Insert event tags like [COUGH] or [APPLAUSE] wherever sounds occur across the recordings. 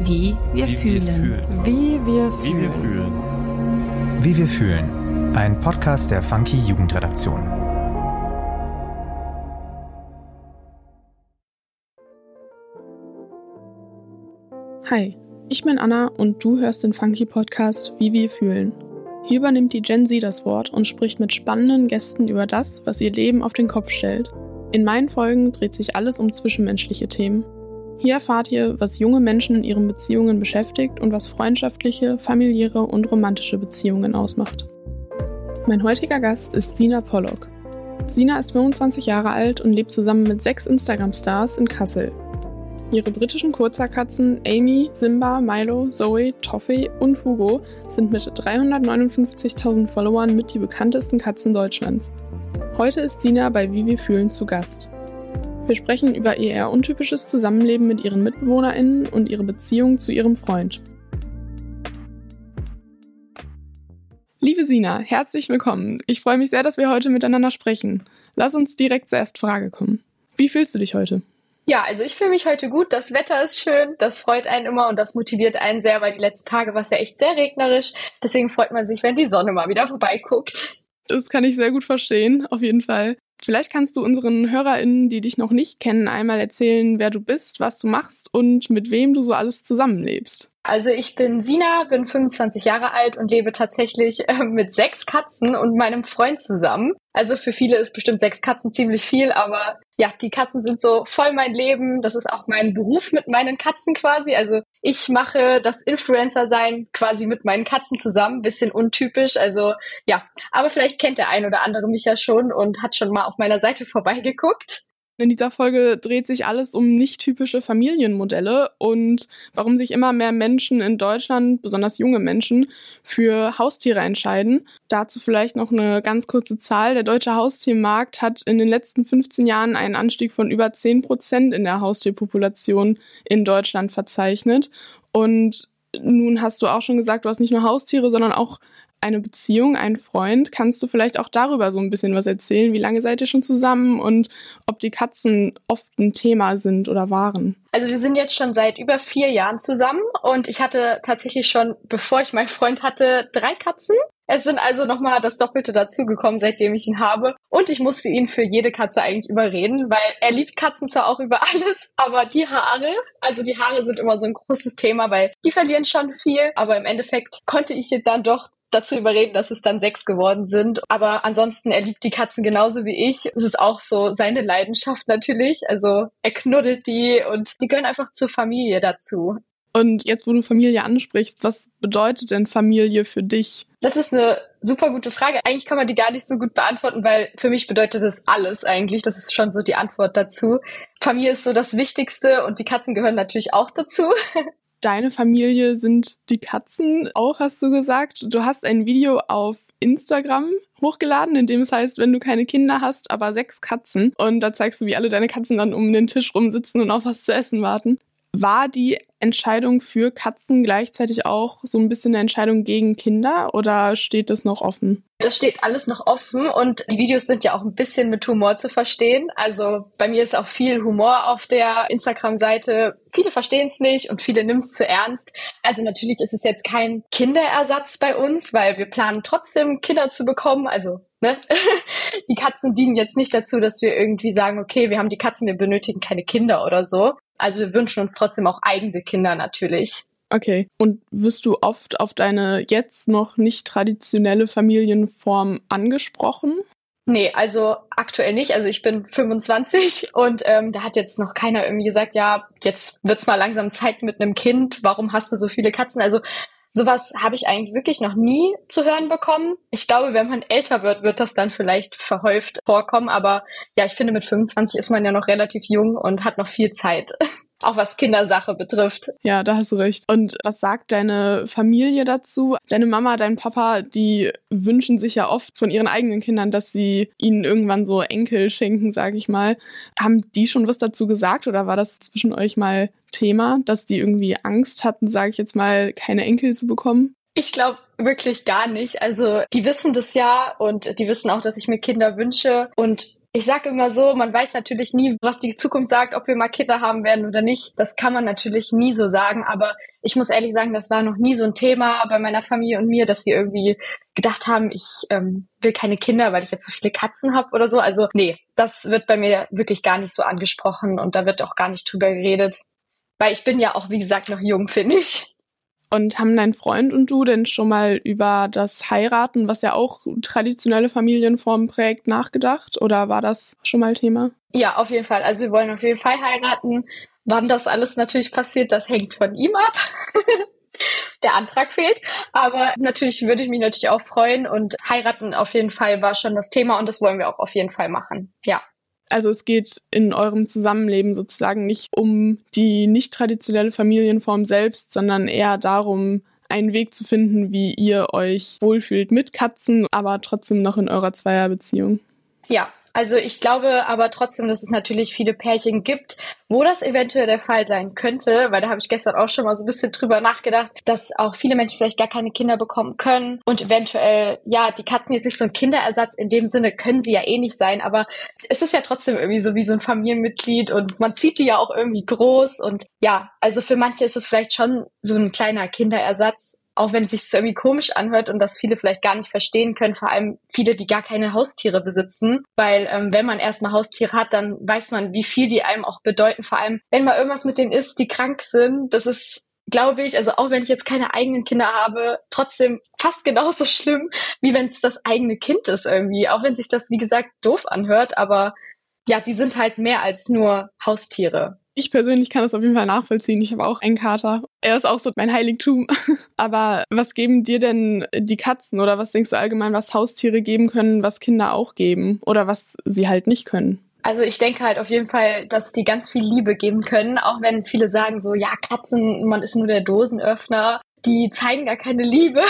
Wie wir Wie fühlen. wir fühlen. Wie wir Wie wir fühlen. fühlen. Wie wir fühlen. Ein Podcast der Funky Jugendredaktion. Hi, ich bin Anna und du hörst den Funky Podcast Wie wir fühlen. Hier übernimmt die Gen Z das Wort und spricht mit spannenden Gästen über das, was ihr Leben auf den Kopf stellt. In meinen Folgen dreht sich alles um zwischenmenschliche Themen. Hier erfahrt ihr, was junge Menschen in ihren Beziehungen beschäftigt und was freundschaftliche, familiäre und romantische Beziehungen ausmacht. Mein heutiger Gast ist Sina Pollock. Sina ist 25 Jahre alt und lebt zusammen mit sechs Instagram-Stars in Kassel. Ihre britischen Kurzhaarkatzen Amy, Simba, Milo, Zoe, Toffee und Hugo sind mit 359.000 Followern mit die bekanntesten Katzen Deutschlands. Heute ist Sina bei Wie wir fühlen zu Gast. Wir sprechen über ihr eher untypisches Zusammenleben mit ihren MitbewohnerInnen und ihre Beziehung zu ihrem Freund. Liebe Sina, herzlich willkommen. Ich freue mich sehr, dass wir heute miteinander sprechen. Lass uns direkt zur ersten Frage kommen. Wie fühlst du dich heute? Ja, also ich fühle mich heute gut. Das Wetter ist schön. Das freut einen immer und das motiviert einen sehr, weil die letzten Tage war es ja echt sehr regnerisch. Deswegen freut man sich, wenn die Sonne mal wieder vorbeiguckt. Das kann ich sehr gut verstehen, auf jeden Fall. Vielleicht kannst du unseren HörerInnen, die dich noch nicht kennen, einmal erzählen, wer du bist, was du machst und mit wem du so alles zusammenlebst. Also ich bin Sina, bin 25 Jahre alt und lebe tatsächlich äh, mit sechs Katzen und meinem Freund zusammen. Also für viele ist bestimmt sechs Katzen ziemlich viel, aber ja, die Katzen sind so voll mein Leben. Das ist auch mein Beruf mit meinen Katzen quasi. Also ich mache das Influencer-Sein quasi mit meinen Katzen zusammen. Bisschen untypisch. Also ja, aber vielleicht kennt der ein oder andere mich ja schon und hat schon mal auf meiner Seite vorbeigeguckt. In dieser Folge dreht sich alles um nicht typische Familienmodelle und warum sich immer mehr Menschen in Deutschland, besonders junge Menschen, für Haustiere entscheiden. Dazu vielleicht noch eine ganz kurze Zahl. Der deutsche Haustiermarkt hat in den letzten 15 Jahren einen Anstieg von über 10 Prozent in der Haustierpopulation in Deutschland verzeichnet. Und nun hast du auch schon gesagt, du hast nicht nur Haustiere, sondern auch eine Beziehung, einen Freund. Kannst du vielleicht auch darüber so ein bisschen was erzählen? Wie lange seid ihr schon zusammen und ob die Katzen oft ein Thema sind oder waren? Also wir sind jetzt schon seit über vier Jahren zusammen und ich hatte tatsächlich schon, bevor ich meinen Freund hatte, drei Katzen. Es sind also nochmal das Doppelte dazugekommen, seitdem ich ihn habe. Und ich musste ihn für jede Katze eigentlich überreden, weil er liebt Katzen zwar auch über [LAUGHS] alles, aber die Haare, also die Haare sind immer so ein großes Thema, weil die verlieren schon viel. Aber im Endeffekt konnte ich dann doch dazu überreden, dass es dann sechs geworden sind. Aber ansonsten, er liebt die Katzen genauso wie ich. Es ist auch so seine Leidenschaft natürlich. Also er knuddelt die und die gehören einfach zur Familie dazu. Und jetzt, wo du Familie ansprichst, was bedeutet denn Familie für dich? Das ist eine super gute Frage. Eigentlich kann man die gar nicht so gut beantworten, weil für mich bedeutet das alles eigentlich. Das ist schon so die Antwort dazu. Familie ist so das Wichtigste und die Katzen gehören natürlich auch dazu. [LAUGHS] Deine Familie sind die Katzen, auch hast du gesagt. Du hast ein Video auf Instagram hochgeladen, in dem es heißt, wenn du keine Kinder hast, aber sechs Katzen. Und da zeigst du, wie alle deine Katzen dann um den Tisch rumsitzen und auf was zu essen warten. War die Entscheidung für Katzen gleichzeitig auch so ein bisschen eine Entscheidung gegen Kinder oder steht das noch offen? Das steht alles noch offen und die Videos sind ja auch ein bisschen mit Humor zu verstehen. Also bei mir ist auch viel Humor auf der Instagram-Seite. Viele verstehen es nicht und viele nehmen es zu ernst. Also natürlich ist es jetzt kein Kinderersatz bei uns, weil wir planen trotzdem Kinder zu bekommen. Also ne? [LAUGHS] die Katzen dienen jetzt nicht dazu, dass wir irgendwie sagen, okay, wir haben die Katzen, wir benötigen keine Kinder oder so. Also wir wünschen uns trotzdem auch eigene Kinder natürlich. Okay. Und wirst du oft auf deine jetzt noch nicht traditionelle Familienform angesprochen? Nee, also aktuell nicht. Also ich bin 25 und ähm, da hat jetzt noch keiner irgendwie gesagt, ja, jetzt wird's mal langsam Zeit mit einem Kind. Warum hast du so viele Katzen? Also sowas habe ich eigentlich wirklich noch nie zu hören bekommen. Ich glaube, wenn man älter wird, wird das dann vielleicht verhäuft vorkommen. Aber ja, ich finde, mit 25 ist man ja noch relativ jung und hat noch viel Zeit. [LAUGHS] Auch was Kindersache betrifft. Ja, da hast du recht. Und was sagt deine Familie dazu? Deine Mama, dein Papa, die wünschen sich ja oft von ihren eigenen Kindern, dass sie ihnen irgendwann so Enkel schenken, sage ich mal. Haben die schon was dazu gesagt oder war das zwischen euch mal Thema, dass die irgendwie Angst hatten, sage ich jetzt mal, keine Enkel zu bekommen? Ich glaube wirklich gar nicht. Also die wissen das ja und die wissen auch, dass ich mir Kinder wünsche und Ich sage immer so, man weiß natürlich nie, was die Zukunft sagt, ob wir mal Kinder haben werden oder nicht. Das kann man natürlich nie so sagen, aber ich muss ehrlich sagen, das war noch nie so ein Thema bei meiner Familie und mir, dass sie irgendwie gedacht haben, ich ähm, will keine Kinder, weil ich jetzt so viele Katzen habe oder so. Also nee, das wird bei mir wirklich gar nicht so angesprochen und da wird auch gar nicht drüber geredet. Weil ich bin ja auch, wie gesagt, noch jung, finde ich. Und haben dein Freund und du denn schon mal über das Heiraten, was ja auch traditionelle Familienformen prägt, nachgedacht? Oder war das schon mal Thema? Ja, auf jeden Fall. Also wir wollen auf jeden Fall heiraten. Wann das alles natürlich passiert, das hängt von ihm ab. [LAUGHS] Der Antrag fehlt. Aber natürlich würde ich mich natürlich auch freuen und heiraten auf jeden Fall war schon das Thema und das wollen wir auch auf jeden Fall machen. Ja. Also es geht in eurem Zusammenleben sozusagen nicht um die nicht traditionelle Familienform selbst, sondern eher darum, einen Weg zu finden, wie ihr euch wohlfühlt mit Katzen, aber trotzdem noch in eurer Zweierbeziehung. Ja, also ich glaube aber trotzdem, dass es natürlich viele Pärchen gibt, wo das eventuell der Fall sein könnte, weil da habe ich gestern auch schon mal so ein bisschen drüber nachgedacht, dass auch viele Menschen vielleicht gar keine Kinder bekommen können und eventuell, ja, die Katzen jetzt nicht so ein Kinderersatz in dem Sinne können sie ja eh nicht sein, aber es ist ja trotzdem irgendwie so wie so ein Familienmitglied und man zieht die ja auch irgendwie groß und ja, also für manche ist es vielleicht schon so ein kleiner Kinderersatz auch wenn es sich irgendwie komisch anhört und das viele vielleicht gar nicht verstehen können, vor allem viele, die gar keine Haustiere besitzen, weil ähm, wenn man erstmal Haustiere hat, dann weiß man, wie viel die einem auch bedeuten, vor allem wenn mal irgendwas mit denen ist, die krank sind, das ist glaube ich, also auch wenn ich jetzt keine eigenen Kinder habe, trotzdem fast genauso schlimm, wie wenn es das eigene Kind ist irgendwie. Auch wenn sich das, wie gesagt, doof anhört, aber ja, die sind halt mehr als nur Haustiere. Ich persönlich kann das auf jeden Fall nachvollziehen. Ich habe auch einen Kater. Er ist auch so mein Heiligtum. [LAUGHS] Aber was geben dir denn die Katzen oder was denkst du allgemein, was Haustiere geben können, was Kinder auch geben oder was sie halt nicht können? Also ich denke halt auf jeden Fall, dass die ganz viel Liebe geben können, auch wenn viele sagen so, ja, Katzen, man ist nur der Dosenöffner, die zeigen gar keine Liebe.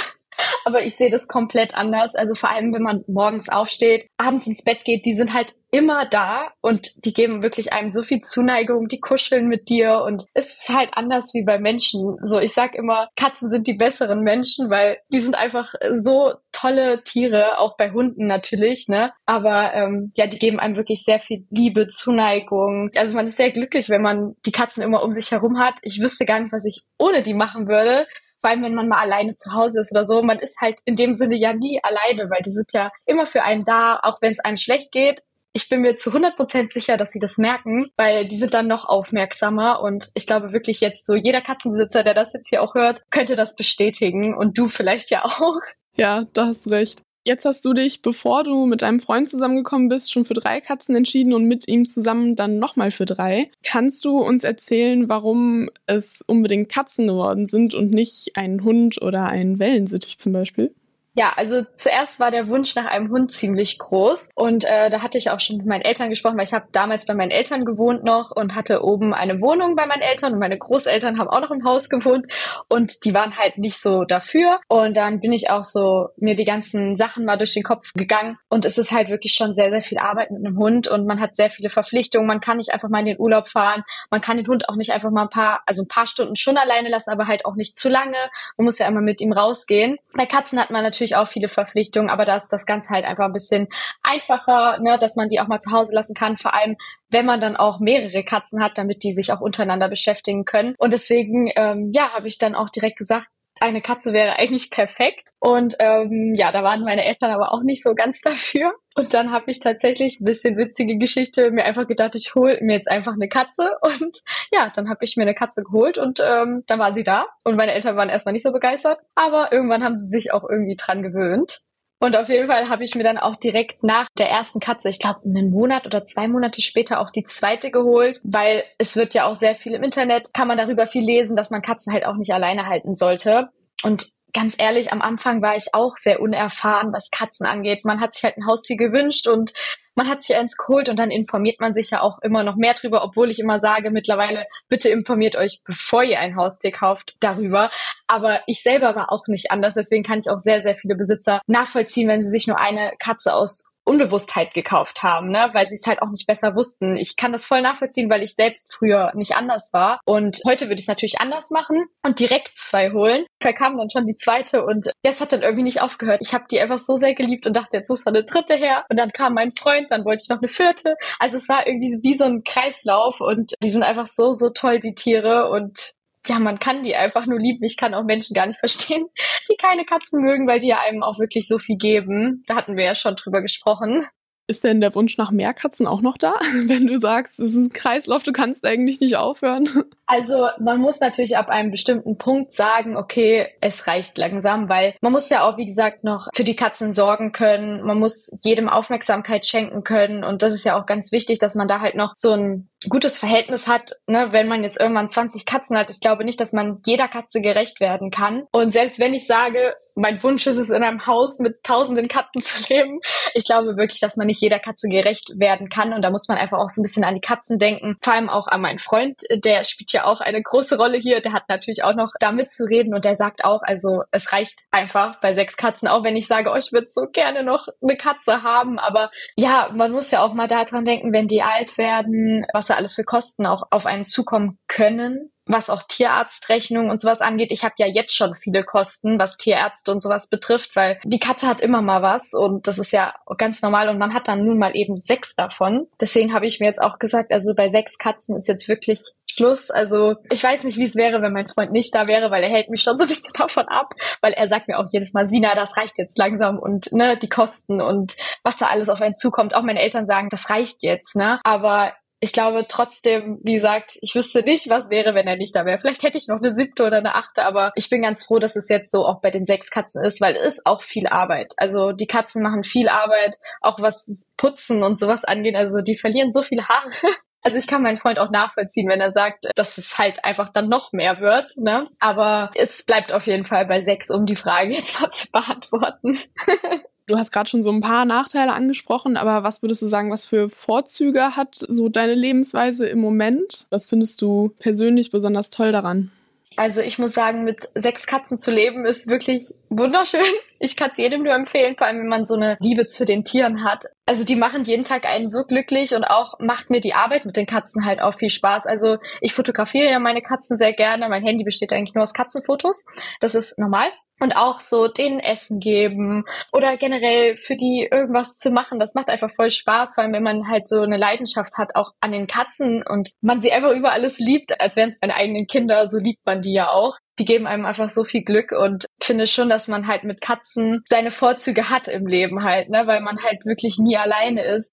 Aber ich sehe das komplett anders. Also vor allem, wenn man morgens aufsteht, abends ins Bett geht, die sind halt immer da und die geben wirklich einem so viel Zuneigung, die kuscheln mit dir und es ist halt anders wie bei Menschen. So, ich sag immer, Katzen sind die besseren Menschen, weil die sind einfach so tolle Tiere, auch bei Hunden natürlich, ne? Aber ähm, ja, die geben einem wirklich sehr viel Liebe, Zuneigung. Also man ist sehr glücklich, wenn man die Katzen immer um sich herum hat. Ich wüsste gar nicht, was ich ohne die machen würde vor allem wenn man mal alleine zu Hause ist oder so, man ist halt in dem Sinne ja nie alleine, weil die sind ja immer für einen da, auch wenn es einem schlecht geht. Ich bin mir zu 100% sicher, dass sie das merken, weil die sind dann noch aufmerksamer und ich glaube wirklich jetzt so, jeder Katzenbesitzer, der das jetzt hier auch hört, könnte das bestätigen und du vielleicht ja auch. Ja, da hast du recht. Jetzt hast du dich, bevor du mit deinem Freund zusammengekommen bist, schon für drei Katzen entschieden und mit ihm zusammen dann nochmal für drei. Kannst du uns erzählen, warum es unbedingt Katzen geworden sind und nicht ein Hund oder ein Wellensittich zum Beispiel? Ja, also zuerst war der Wunsch nach einem Hund ziemlich groß und äh, da hatte ich auch schon mit meinen Eltern gesprochen, weil ich habe damals bei meinen Eltern gewohnt noch und hatte oben eine Wohnung bei meinen Eltern und meine Großeltern haben auch noch im Haus gewohnt und die waren halt nicht so dafür und dann bin ich auch so mir die ganzen Sachen mal durch den Kopf gegangen und es ist halt wirklich schon sehr sehr viel Arbeit mit einem Hund und man hat sehr viele Verpflichtungen, man kann nicht einfach mal in den Urlaub fahren, man kann den Hund auch nicht einfach mal ein paar also ein paar Stunden schon alleine lassen, aber halt auch nicht zu lange. Man muss ja immer mit ihm rausgehen. Bei Katzen hat man natürlich natürlich auch viele Verpflichtungen, aber da ist das Ganze halt einfach ein bisschen einfacher, ne, dass man die auch mal zu Hause lassen kann. Vor allem, wenn man dann auch mehrere Katzen hat, damit die sich auch untereinander beschäftigen können. Und deswegen, ähm, ja, habe ich dann auch direkt gesagt, eine Katze wäre eigentlich perfekt. Und ähm, ja, da waren meine Eltern aber auch nicht so ganz [LAUGHS] dafür. Und dann habe ich tatsächlich ein bisschen witzige Geschichte mir einfach gedacht, ich hole mir jetzt einfach eine Katze. [LAUGHS] Und ja, dann habe ich mir eine Katze geholt und ähm, dann war sie da. Und meine Eltern waren erstmal nicht so begeistert. Aber irgendwann haben sie sich auch irgendwie dran gewöhnt. Und auf jeden Fall habe ich mir dann auch direkt nach der ersten Katze, ich glaube einen Monat oder zwei Monate später auch die zweite geholt, weil es wird ja auch sehr viel im Internet, kann man darüber viel lesen, dass man Katzen halt auch nicht alleine halten sollte. Und ganz ehrlich, am Anfang war ich auch sehr unerfahren, was Katzen angeht. Man hat sich halt ein Haustier gewünscht und man hat sich eins geholt und dann informiert man sich ja auch immer noch mehr drüber, obwohl ich immer sage mittlerweile, bitte informiert euch, bevor ihr ein Haustier kauft, darüber. Aber ich selber war auch nicht anders, deswegen kann ich auch sehr, sehr viele Besitzer nachvollziehen, wenn sie sich nur eine Katze aus Unbewusstheit gekauft haben, ne? weil sie es halt auch nicht besser wussten. Ich kann das voll nachvollziehen, weil ich selbst früher nicht anders war. Und heute würde ich es natürlich anders machen und direkt zwei holen. Da kam dann schon die zweite und das hat dann irgendwie nicht aufgehört. Ich habe die einfach so sehr geliebt und dachte, jetzt muss noch eine dritte her. Und dann kam mein Freund, dann wollte ich noch eine vierte. Also es war irgendwie wie so ein Kreislauf und die sind einfach so, so toll, die Tiere. Und ja, man kann die einfach nur lieben. Ich kann auch Menschen gar nicht verstehen, die keine Katzen mögen, weil die ja einem auch wirklich so viel geben. Da hatten wir ja schon drüber gesprochen. Ist denn der Wunsch nach mehr Katzen auch noch da? [LAUGHS] Wenn du sagst, es ist ein Kreislauf, du kannst eigentlich nicht aufhören. [LAUGHS] Also man muss natürlich ab einem bestimmten Punkt sagen, okay, es reicht langsam, weil man muss ja auch, wie gesagt, noch für die Katzen sorgen können. Man muss jedem Aufmerksamkeit schenken können. Und das ist ja auch ganz wichtig, dass man da halt noch so ein gutes Verhältnis hat, ne, wenn man jetzt irgendwann 20 Katzen hat. Ich glaube nicht, dass man jeder Katze gerecht werden kann. Und selbst wenn ich sage, mein Wunsch ist es, in einem Haus mit tausenden Katzen [LAUGHS] zu leben. Ich glaube wirklich, dass man nicht jeder Katze gerecht werden kann. Und da muss man einfach auch so ein bisschen an die Katzen denken. Vor allem auch an meinen Freund, der spielt ja auch eine große Rolle hier. Der hat natürlich auch noch da mitzureden und der sagt auch, also es reicht einfach bei sechs Katzen, auch wenn ich sage, oh, ich würde so gerne noch eine Katze haben. Aber ja, man muss ja auch mal daran denken, wenn die alt werden, was da alles für Kosten auch auf einen zukommen können was auch Tierarztrechnung und sowas angeht. Ich habe ja jetzt schon viele Kosten, was Tierärzte und sowas betrifft, weil die Katze hat immer mal was und das ist ja ganz normal und man hat dann nun mal eben sechs davon. Deswegen habe ich mir jetzt auch gesagt, also bei sechs Katzen ist jetzt wirklich Schluss. Also ich weiß nicht, wie es wäre, wenn mein Freund nicht da wäre, weil er hält mich schon so ein bisschen [LAUGHS] davon ab, weil er sagt mir auch jedes Mal, Sina, das reicht jetzt langsam und ne, die Kosten und was da alles auf einen zukommt. Auch meine Eltern sagen, das reicht jetzt, ne? Aber ich glaube trotzdem, wie gesagt, ich wüsste nicht, was wäre, wenn er nicht da wäre. Vielleicht hätte ich noch eine siebte oder eine achte, aber ich bin ganz froh, dass es jetzt so auch bei den sechs Katzen ist, weil es ist auch viel Arbeit. Also die Katzen machen viel Arbeit, auch was Putzen und sowas angeht. Also die verlieren so viele Haare. [LAUGHS] Also ich kann meinen Freund auch nachvollziehen, wenn er sagt, dass es halt einfach dann noch mehr wird. Ne? Aber es bleibt auf jeden Fall bei sechs, um die Frage [LAUGHS] jetzt mal zu beantworten. [LAUGHS] Du hast gerade schon so ein paar Nachteile angesprochen, aber was würdest du sagen, was für Vorzüge hat so deine Lebensweise im Moment? Was findest du persönlich besonders toll daran? Also ich muss sagen, mit sechs Katzen zu leben ist wirklich wunderschön. Ich kann es jedem nur empfehlen, vor allem wenn man so eine Liebe zu den Tieren hat. Also die machen jeden Tag einen so glücklich und auch macht mir die Arbeit mit den Katzen halt auch viel Spaß. Also ich fotografiere ja meine Katzen sehr gerne. Mein Handy besteht eigentlich nur aus Katzenfotos. Das ist normal und auch so denen Essen geben oder generell für die irgendwas zu machen. Das macht einfach voll Spaß, vor allem wenn man halt so eine Leidenschaft hat, auch an den Katzen und man sie einfach über alles liebt, als wären es meine eigenen Kinder, so liebt man die ja auch. Die geben einem einfach so viel Glück und finde schon, dass man halt mit Katzen seine Vorzüge hat im Leben halt, ne, weil man halt wirklich nie alleine ist.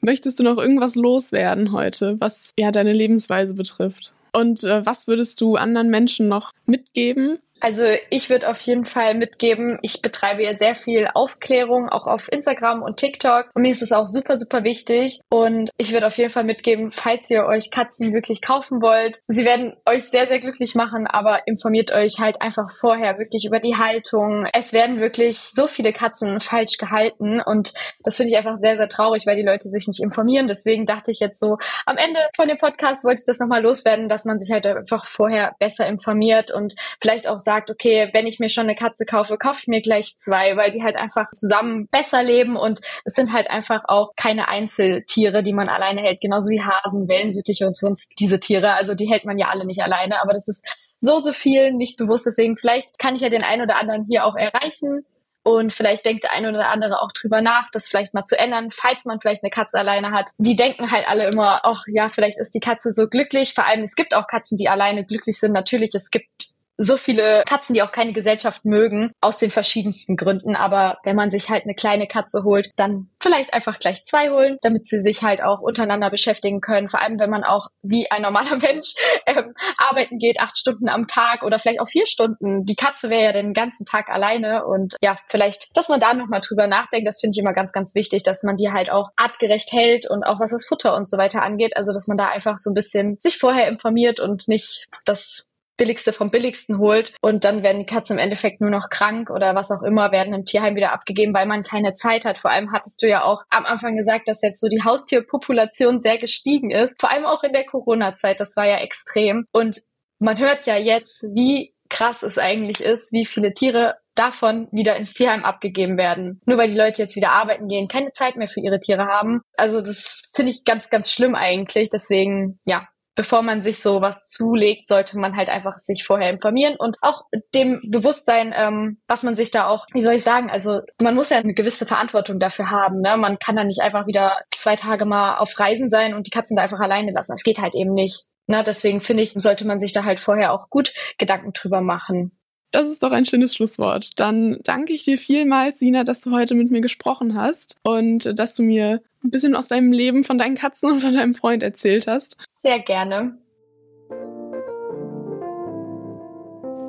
Möchtest du noch irgendwas loswerden heute, was ja deine Lebensweise betrifft? Und äh, was würdest du anderen Menschen noch mitgeben, also ich würde auf jeden Fall mitgeben, ich betreibe ja sehr viel Aufklärung, auch auf Instagram und TikTok. Und mir ist es auch super, super wichtig. Und ich würde auf jeden Fall mitgeben, falls ihr euch Katzen wirklich kaufen wollt, sie werden euch sehr, sehr glücklich machen, aber informiert euch halt einfach vorher wirklich über die Haltung. Es werden wirklich so viele Katzen falsch gehalten und das finde ich einfach sehr, sehr traurig, weil die Leute sich nicht informieren. Deswegen dachte ich jetzt so, am Ende von dem Podcast wollte ich das nochmal loswerden, dass man sich halt einfach vorher besser informiert und vielleicht auch sagt, okay, wenn ich mir schon eine Katze kaufe, ich mir gleich zwei, weil die halt einfach zusammen besser leben und es sind halt einfach auch keine Einzeltiere, die man alleine hält, genauso wie Hasen, Wellensittiche und sonst diese Tiere. Also die hält man ja alle nicht alleine, aber das ist so, so viel nicht bewusst. Deswegen vielleicht kann ich ja den einen oder anderen hier auch erreichen. Und vielleicht denkt der eine oder andere auch drüber nach, das vielleicht mal zu ändern, falls man vielleicht eine Katze alleine hat. Die denken halt alle immer, ach ja, vielleicht ist die Katze so glücklich. Vor allem, es gibt auch Katzen, die alleine glücklich sind. Natürlich, es gibt so viele Katzen, die auch keine Gesellschaft mögen, aus den verschiedensten Gründen. Aber wenn man sich halt eine kleine Katze holt, dann vielleicht einfach gleich zwei holen, damit sie sich halt auch untereinander beschäftigen können. Vor allem, wenn man auch wie ein normaler [LAUGHS] Mensch ähm, arbeiten geht, acht Stunden am Tag oder vielleicht auch vier Stunden. Die Katze wäre ja den ganzen Tag alleine und ja, vielleicht, dass man da nochmal drüber nachdenkt, das finde ich immer ganz, ganz wichtig, dass man die halt auch artgerecht hält und auch was das Futter und so weiter angeht. Also, dass man da einfach so ein bisschen sich vorher informiert und nicht das Billigste vom Billigsten holt und dann werden die Katzen im Endeffekt nur noch krank oder was auch immer, werden im Tierheim wieder abgegeben, weil man keine Zeit hat. Vor allem hattest du ja auch am Anfang gesagt, dass jetzt so die Haustierpopulation sehr gestiegen ist, vor allem auch in der Corona-Zeit, das war ja extrem und man hört ja jetzt, wie krass es eigentlich ist, wie viele Tiere davon wieder ins Tierheim abgegeben werden. Nur weil die Leute jetzt wieder arbeiten gehen, keine Zeit mehr für ihre Tiere haben. Also das finde ich ganz, ganz schlimm eigentlich. Deswegen, ja, bevor man sich so was zulegt, sollte man halt einfach sich vorher informieren und auch dem Bewusstsein, ähm, was man sich da auch, wie soll ich sagen, also man muss ja eine gewisse Verantwortung dafür haben. Ne? Man kann da nicht einfach wieder zwei Tage mal auf Reisen sein und die Katzen da einfach alleine lassen. Das geht halt eben nicht. Ne? Deswegen finde ich, sollte man sich da halt vorher auch gut Gedanken drüber machen. Das ist doch ein schönes Schlusswort. Dann danke ich dir vielmals, Sina, dass du heute mit mir gesprochen hast und dass du mir ein bisschen aus deinem Leben von deinen Katzen und von deinem Freund erzählt hast. Sehr gerne.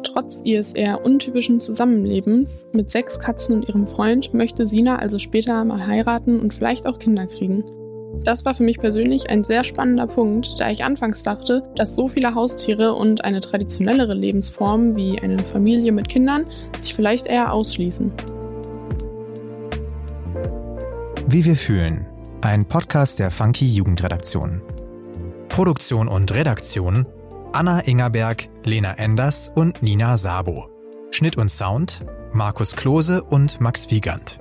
Trotz ihres eher untypischen Zusammenlebens mit sechs Katzen und ihrem Freund möchte Sina also später mal heiraten und vielleicht auch Kinder kriegen. Das war für mich persönlich ein sehr spannender Punkt, da ich anfangs dachte, dass so viele Haustiere und eine traditionellere Lebensform wie eine Familie mit Kindern sich vielleicht eher ausschließen. Wie wir fühlen. Ein Podcast der Funky Jugendredaktion. Produktion und Redaktion Anna Ingerberg, Lena Enders und Nina Sabo. Schnitt und Sound Markus Klose und Max Wiegand.